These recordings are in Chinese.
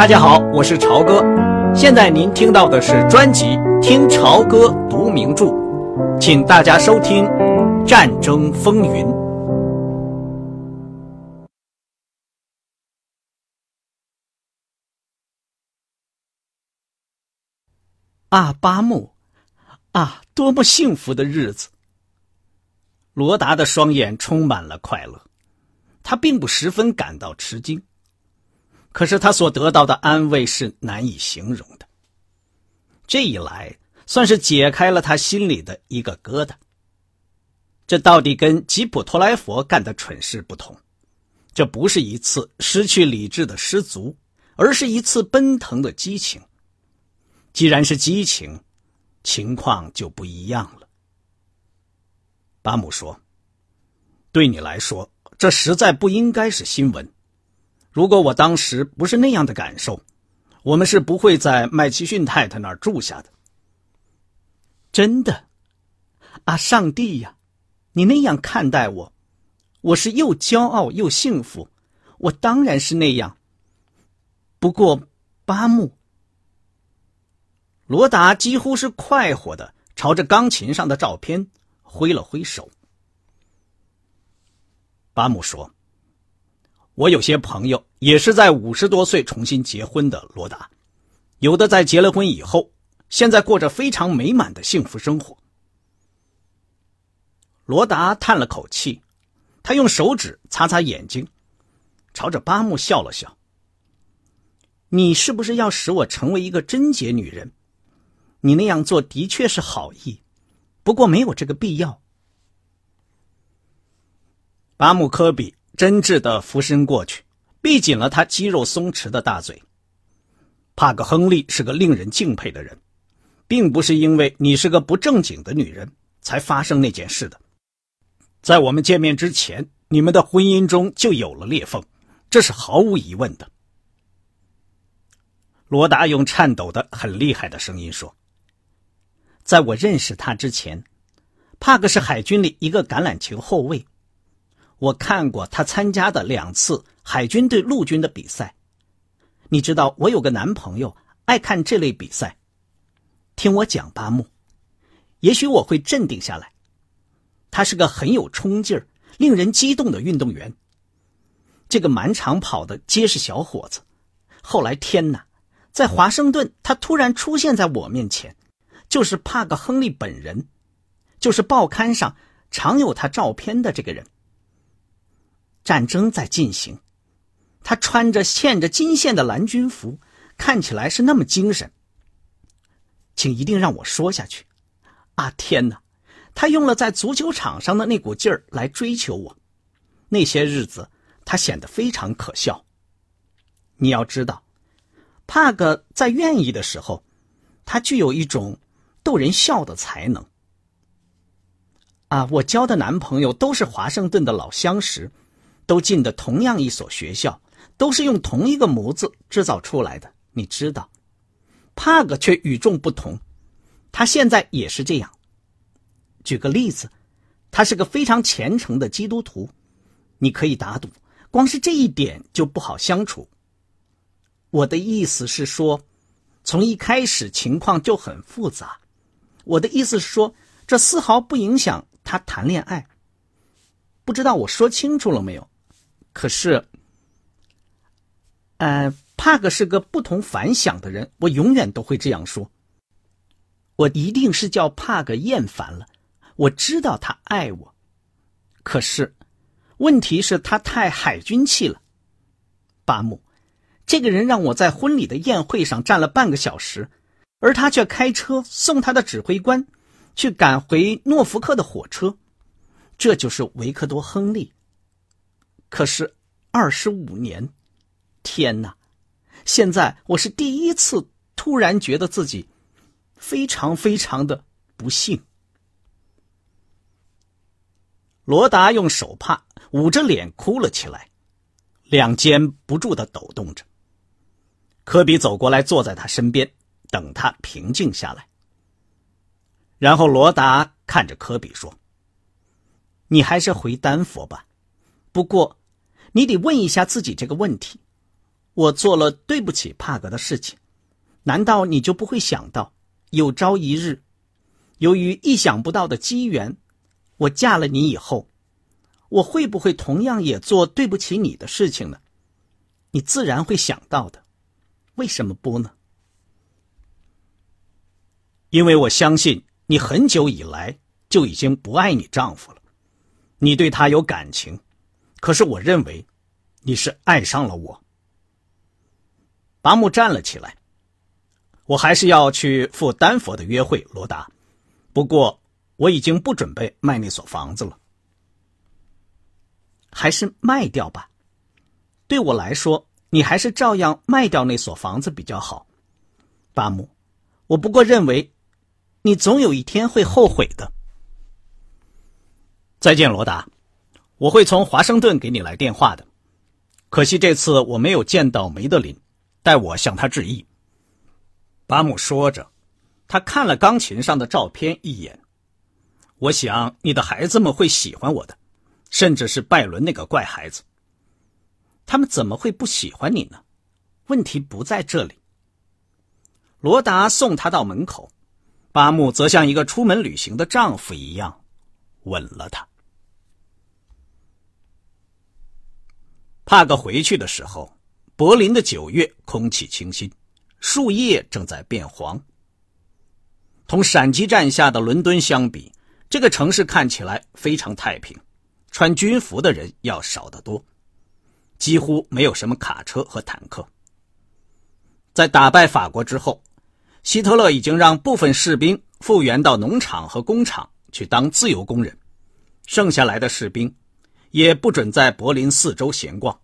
大家好，我是朝哥。现在您听到的是专辑《听朝歌读名著》，请大家收听《战争风云》。啊，巴木，啊，多么幸福的日子！罗达的双眼充满了快乐，他并不十分感到吃惊。可是他所得到的安慰是难以形容的。这一来，算是解开了他心里的一个疙瘩。这到底跟吉普托莱佛干的蠢事不同，这不是一次失去理智的失足，而是一次奔腾的激情。既然是激情，情况就不一样了。巴姆说：“对你来说，这实在不应该是新闻。”如果我当时不是那样的感受，我们是不会在麦奇逊太太那儿住下的。真的，啊，上帝呀，你那样看待我，我是又骄傲又幸福。我当然是那样。不过，巴木，罗达几乎是快活的朝着钢琴上的照片挥了挥手。巴姆说。我有些朋友也是在五十多岁重新结婚的，罗达，有的在结了婚以后，现在过着非常美满的幸福生活。罗达叹了口气，他用手指擦擦眼睛，朝着巴木笑了笑：“你是不是要使我成为一个贞洁女人？你那样做的确是好意，不过没有这个必要。”巴木科比。真挚的俯身过去，闭紧了他肌肉松弛的大嘴。帕克·亨利是个令人敬佩的人，并不是因为你是个不正经的女人才发生那件事的。在我们见面之前，你们的婚姻中就有了裂缝，这是毫无疑问的。罗达用颤抖的、很厉害的声音说：“在我认识他之前，帕克是海军里一个橄榄球后卫。”我看过他参加的两次海军对陆军的比赛。你知道，我有个男朋友爱看这类比赛。听我讲，巴木，也许我会镇定下来。他是个很有冲劲儿、令人激动的运动员。这个满场跑的结实小伙子，后来天哪，在华盛顿，他突然出现在我面前，就是帕克·亨利本人，就是报刊上常有他照片的这个人。战争在进行，他穿着嵌着金线的蓝军服，看起来是那么精神。请一定让我说下去。啊，天哪！他用了在足球场上的那股劲儿来追求我。那些日子，他显得非常可笑。你要知道，帕格在愿意的时候，他具有一种逗人笑的才能。啊，我交的男朋友都是华盛顿的老相识。都进的同样一所学校，都是用同一个模子制造出来的。你知道，帕格却与众不同，他现在也是这样。举个例子，他是个非常虔诚的基督徒，你可以打赌，光是这一点就不好相处。我的意思是说，从一开始情况就很复杂。我的意思是说，这丝毫不影响他谈恋爱。不知道我说清楚了没有？可是，呃，帕克是个不同凡响的人，我永远都会这样说。我一定是叫帕克厌烦了。我知道他爱我，可是，问题是，他太海军气了。巴木，这个人让我在婚礼的宴会上站了半个小时，而他却开车送他的指挥官去赶回诺福克的火车。这就是维克多·亨利。可是，二十五年，天哪！现在我是第一次突然觉得自己非常非常的不幸。罗达用手帕捂着脸哭了起来，两肩不住的抖动着。科比走过来，坐在他身边，等他平静下来。然后罗达看着科比说：“你还是回丹佛吧，不过。”你得问一下自己这个问题：我做了对不起帕格的事情，难道你就不会想到，有朝一日，由于意想不到的机缘，我嫁了你以后，我会不会同样也做对不起你的事情呢？你自然会想到的，为什么不呢？因为我相信你很久以来就已经不爱你丈夫了，你对他有感情，可是我认为你是爱上了我。巴木站了起来，我还是要去赴丹佛的约会，罗达。不过我已经不准备卖那所房子了，还是卖掉吧。对我来说，你还是照样卖掉那所房子比较好，巴木。我不过认为。你总有一天会后悔的。再见，罗达，我会从华盛顿给你来电话的。可惜这次我没有见到梅德林，代我向他致意。巴姆说着，他看了钢琴上的照片一眼。我想你的孩子们会喜欢我的，甚至是拜伦那个怪孩子。他们怎么会不喜欢你呢？问题不在这里。罗达送他到门口。巴木则像一个出门旅行的丈夫一样，吻了她。帕格回去的时候，柏林的九月空气清新，树叶正在变黄。同闪击战下的伦敦相比，这个城市看起来非常太平，穿军服的人要少得多，几乎没有什么卡车和坦克。在打败法国之后。希特勒已经让部分士兵复员到农场和工厂去当自由工人，剩下来的士兵也不准在柏林四周闲逛。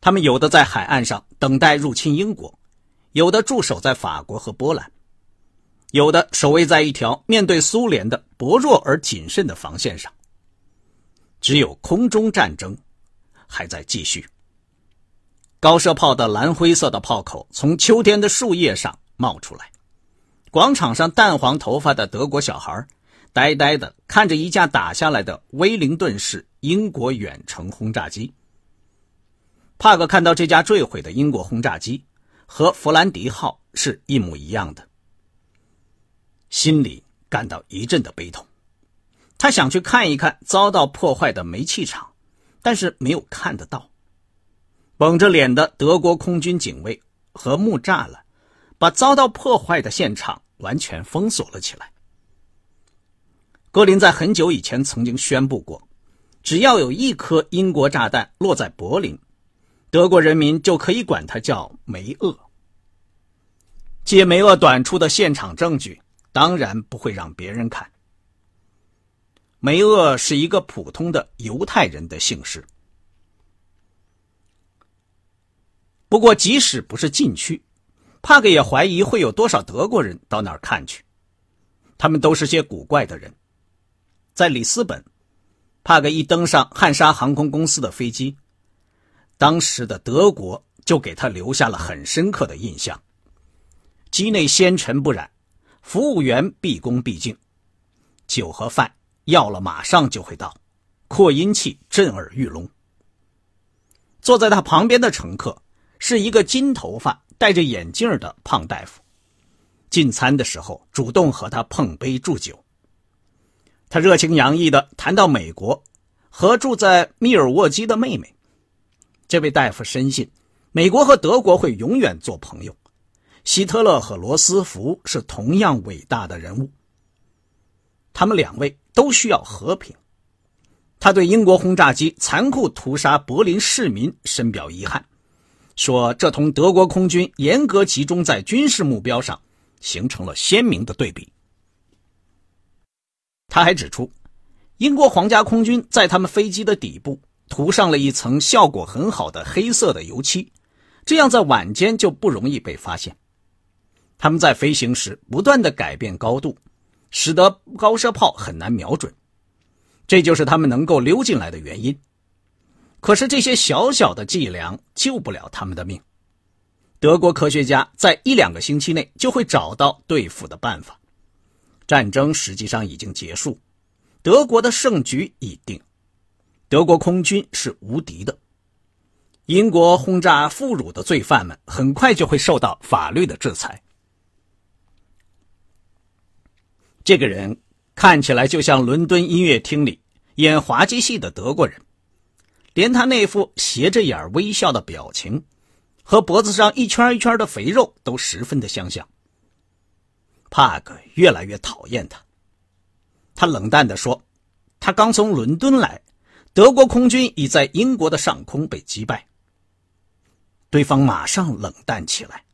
他们有的在海岸上等待入侵英国，有的驻守在法国和波兰，有的守卫在一条面对苏联的薄弱而谨慎的防线上。只有空中战争还在继续。高射炮的蓝灰色的炮口从秋天的树叶上。冒出来，广场上淡黄头发的德国小孩呆呆的看着一架打下来的威灵顿式英国远程轰炸机。帕克看到这架坠毁的英国轰炸机和弗兰迪号是一模一样的，心里感到一阵的悲痛。他想去看一看遭到破坏的煤气厂，但是没有看得到。绷着脸的德国空军警卫和木栅栏。把遭到破坏的现场完全封锁了起来。格林在很久以前曾经宣布过，只要有一颗英国炸弹落在柏林，德国人民就可以管它叫梅厄。借梅厄短处的现场证据，当然不会让别人看。梅厄是一个普通的犹太人的姓氏。不过，即使不是禁区。帕克也怀疑会有多少德国人到那儿看去，他们都是些古怪的人。在里斯本，帕格一登上汉莎航空公司的飞机，当时的德国就给他留下了很深刻的印象。机内纤尘不染，服务员毕恭毕敬，酒和饭要了马上就会到，扩音器震耳欲聋。坐在他旁边的乘客是一个金头发。戴着眼镜的胖大夫，进餐的时候主动和他碰杯祝酒。他热情洋溢的谈到美国和住在密尔沃基的妹妹。这位大夫深信，美国和德国会永远做朋友。希特勒和罗斯福是同样伟大的人物。他们两位都需要和平。他对英国轰炸机残酷屠杀柏林市民深表遗憾。说这同德国空军严格集中在军事目标上形成了鲜明的对比。他还指出，英国皇家空军在他们飞机的底部涂上了一层效果很好的黑色的油漆，这样在晚间就不容易被发现。他们在飞行时不断的改变高度，使得高射炮很难瞄准，这就是他们能够溜进来的原因。可是这些小小的伎俩救不了他们的命。德国科学家在一两个星期内就会找到对付的办法。战争实际上已经结束，德国的胜局已定，德国空军是无敌的。英国轰炸俘虏的罪犯们很快就会受到法律的制裁。这个人看起来就像伦敦音乐厅里演滑稽戏的德国人，连他那副斜着眼微笑的表情，和脖子上一圈一圈的肥肉都十分的相像。帕克越来越讨厌他，他冷淡地说：“他刚从伦敦来，德国空军已在英国的上空被击败。”对方马上冷淡起来，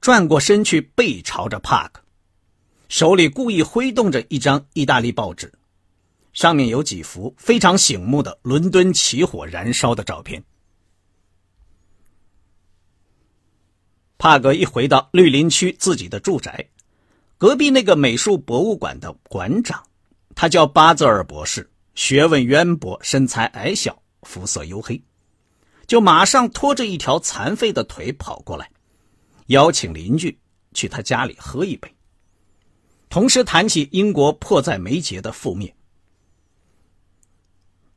转过身去背朝着帕克。手里故意挥动着一张意大利报纸，上面有几幅非常醒目的伦敦起火燃烧的照片。帕格一回到绿林区自己的住宅，隔壁那个美术博物馆的馆长，他叫巴泽尔博士，学问渊博，身材矮小，肤色黝黑，就马上拖着一条残废的腿跑过来，邀请邻居去他家里喝一杯。同时谈起英国迫在眉睫的覆灭。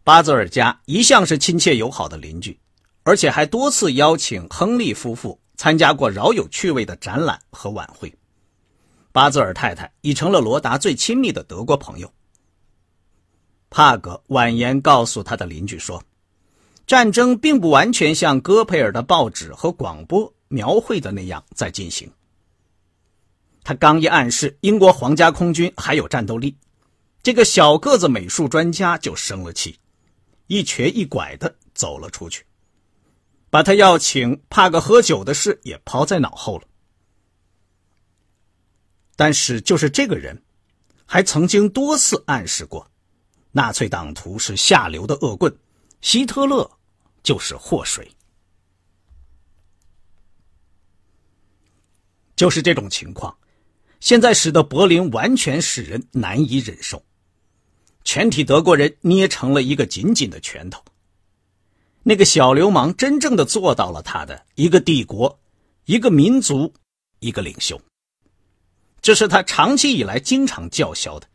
巴泽尔家一向是亲切友好的邻居，而且还多次邀请亨利夫妇参加过饶有趣味的展览和晚会。巴泽尔太太已成了罗达最亲密的德国朋友。帕格婉言告诉他的邻居说：“战争并不完全像戈培尔的报纸和广播描绘的那样在进行。”他刚一暗示英国皇家空军还有战斗力，这个小个子美术专家就生了气，一瘸一拐的走了出去，把他要请帕格喝酒的事也抛在脑后了。但是，就是这个人，还曾经多次暗示过，纳粹党徒是下流的恶棍，希特勒就是祸水。就是这种情况。现在使得柏林完全使人难以忍受，全体德国人捏成了一个紧紧的拳头。那个小流氓真正的做到了他的一个帝国、一个民族、一个领袖，这是他长期以来经常叫嚣的。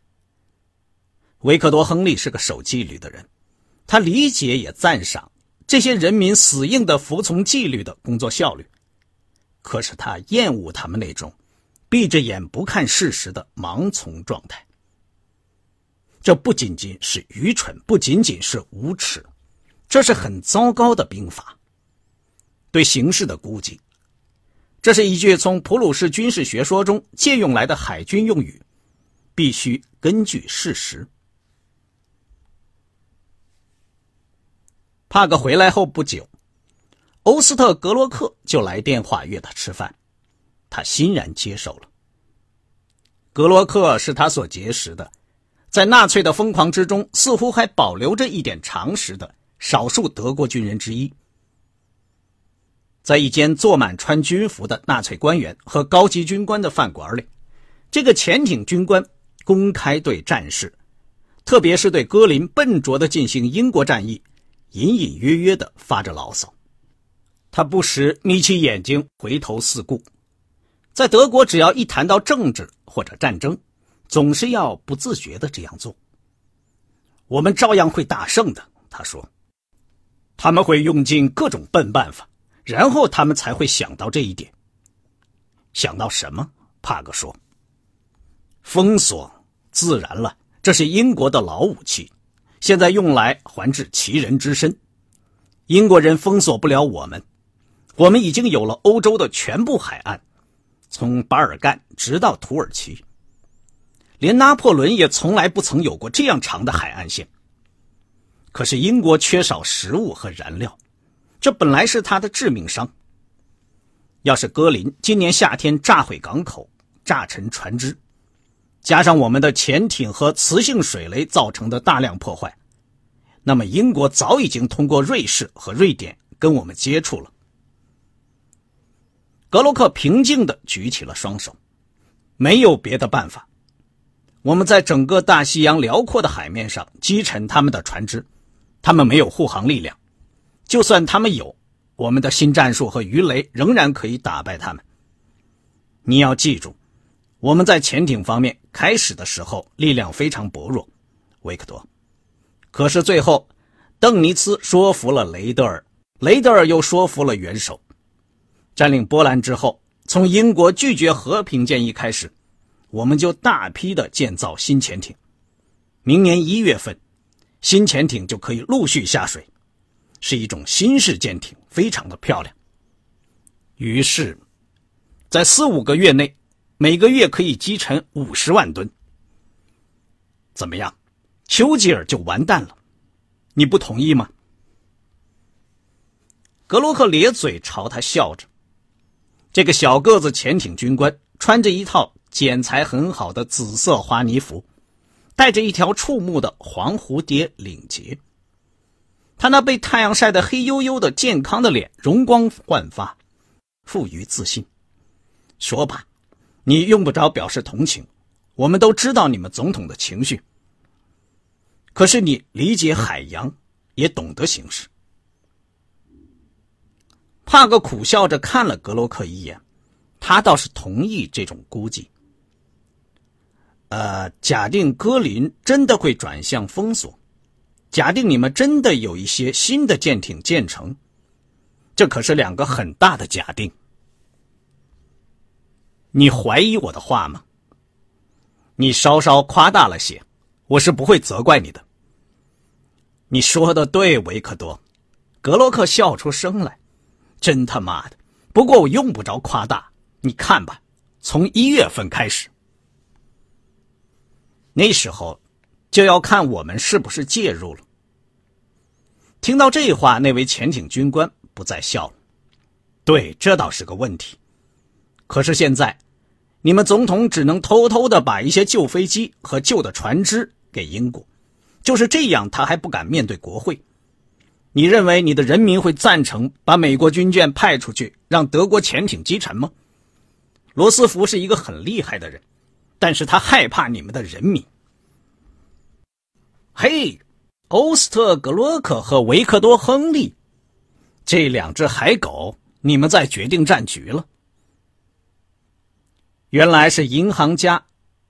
维克多·亨利是个守纪律的人，他理解也赞赏这些人民死硬的服从纪律的工作效率，可是他厌恶他们那种。闭着眼不看事实的盲从状态，这不仅仅是愚蠢，不仅仅是无耻，这是很糟糕的兵法。对形势的估计，这是一句从普鲁士军事学说中借用来的海军用语，必须根据事实。帕格回来后不久，欧斯特格洛克就来电话约他吃饭。他欣然接受了。格洛克是他所结识的，在纳粹的疯狂之中，似乎还保留着一点常识的少数德国军人之一。在一间坐满穿军服的纳粹官员和高级军官的饭馆里，这个潜艇军官公开对战士，特别是对戈林笨拙的进行英国战役，隐隐约约的发着牢骚。他不时眯起眼睛，回头四顾。在德国，只要一谈到政治或者战争，总是要不自觉的这样做。我们照样会大胜的，他说。他们会用尽各种笨办法，然后他们才会想到这一点。想到什么？帕格说。封锁，自然了，这是英国的老武器，现在用来还治其人之身。英国人封锁不了我们，我们已经有了欧洲的全部海岸。从巴尔干直到土耳其，连拿破仑也从来不曾有过这样长的海岸线。可是英国缺少食物和燃料，这本来是他的致命伤。要是格林今年夏天炸毁港口、炸沉船只，加上我们的潜艇和磁性水雷造成的大量破坏，那么英国早已经通过瑞士和瑞典跟我们接触了。格洛克平静地举起了双手，没有别的办法。我们在整个大西洋辽阔的海面上击沉他们的船只，他们没有护航力量。就算他们有，我们的新战术和鱼雷仍然可以打败他们。你要记住，我们在潜艇方面开始的时候力量非常薄弱，维克多。可是最后，邓尼茨说服了雷德尔。雷德尔又说服了元首。占领波兰之后，从英国拒绝和平建议开始，我们就大批的建造新潜艇。明年一月份，新潜艇就可以陆续下水，是一种新式舰艇，非常的漂亮。于是，在四五个月内，每个月可以击沉五十万吨。怎么样，丘吉尔就完蛋了？你不同意吗？格洛克咧嘴朝他笑着。这个小个子潜艇军官穿着一套剪裁很好的紫色花呢服，戴着一条触目的黄蝴蝶领结。他那被太阳晒得黑黝黝的健康的脸容光焕发。富于自信，说吧，你用不着表示同情，我们都知道你们总统的情绪。可是你理解海洋，也懂得行事。帕格苦笑着看了格洛克一眼，他倒是同意这种估计。呃，假定戈林真的会转向封锁，假定你们真的有一些新的舰艇建成。这可是两个很大的假定。你怀疑我的话吗？你稍稍夸大了些，我是不会责怪你的。你说的对，维克多。格洛克笑出声来，真他妈的！不过我用不着夸大，你看吧，从一月份开始，那时候就要看我们是不是介入了。听到这话，那位潜艇军官。不再笑了。对，这倒是个问题。可是现在，你们总统只能偷偷的把一些旧飞机和旧的船只给英国，就是这样，他还不敢面对国会。你认为你的人民会赞成把美国军舰派出去，让德国潜艇击沉吗？罗斯福是一个很厉害的人，但是他害怕你们的人民。嘿，欧斯特格洛克和维克多·亨利。这两只海狗，你们在决定战局了。原来是银行家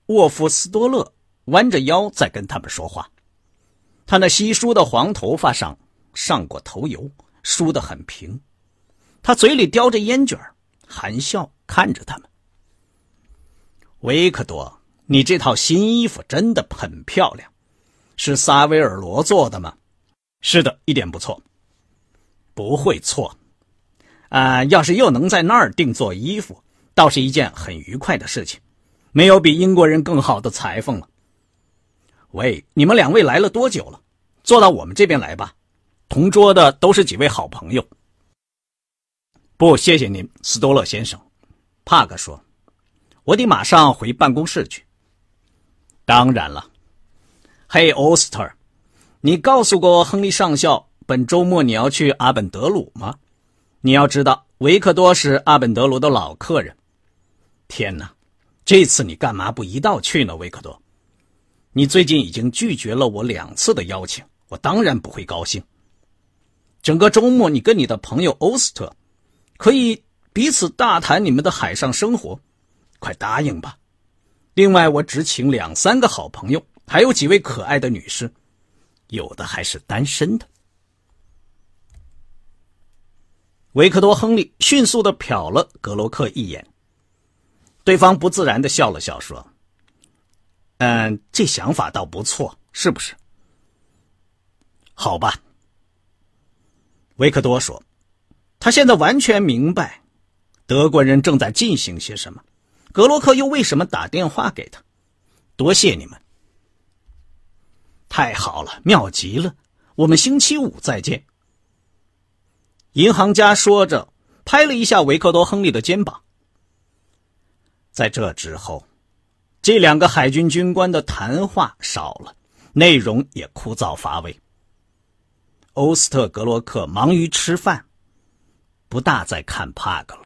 沃夫斯多勒弯着腰在跟他们说话，他那稀疏的黄头发上上过头油，梳得很平。他嘴里叼着烟卷含笑看着他们。维克多，你这套新衣服真的很漂亮，是萨维尔罗做的吗？是的，一点不错。不会错，啊，要是又能在那儿定做衣服，倒是一件很愉快的事情。没有比英国人更好的裁缝了。喂，你们两位来了多久了？坐到我们这边来吧。同桌的都是几位好朋友。不，谢谢您，斯多勒先生。帕克说：“我得马上回办公室去。”当然了。嘿，欧斯特，你告诉过亨利上校。本周末你要去阿本德鲁吗？你要知道，维克多是阿本德鲁的老客人。天哪，这次你干嘛不一道去呢，维克多？你最近已经拒绝了我两次的邀请，我当然不会高兴。整个周末，你跟你的朋友欧斯特可以彼此大谈你们的海上生活，快答应吧。另外，我只请两三个好朋友，还有几位可爱的女士，有的还是单身的。维克多·亨利迅速的瞟了格罗克一眼，对方不自然的笑了笑，说：“嗯，这想法倒不错，是不是？”好吧，维克多说：“他现在完全明白德国人正在进行些什么，格罗克又为什么打电话给他。多谢你们，太好了，妙极了，我们星期五再见。”银行家说着，拍了一下维克多·亨利的肩膀。在这之后，这两个海军军官的谈话少了，内容也枯燥乏味。欧斯特格洛克忙于吃饭，不大再看帕格了。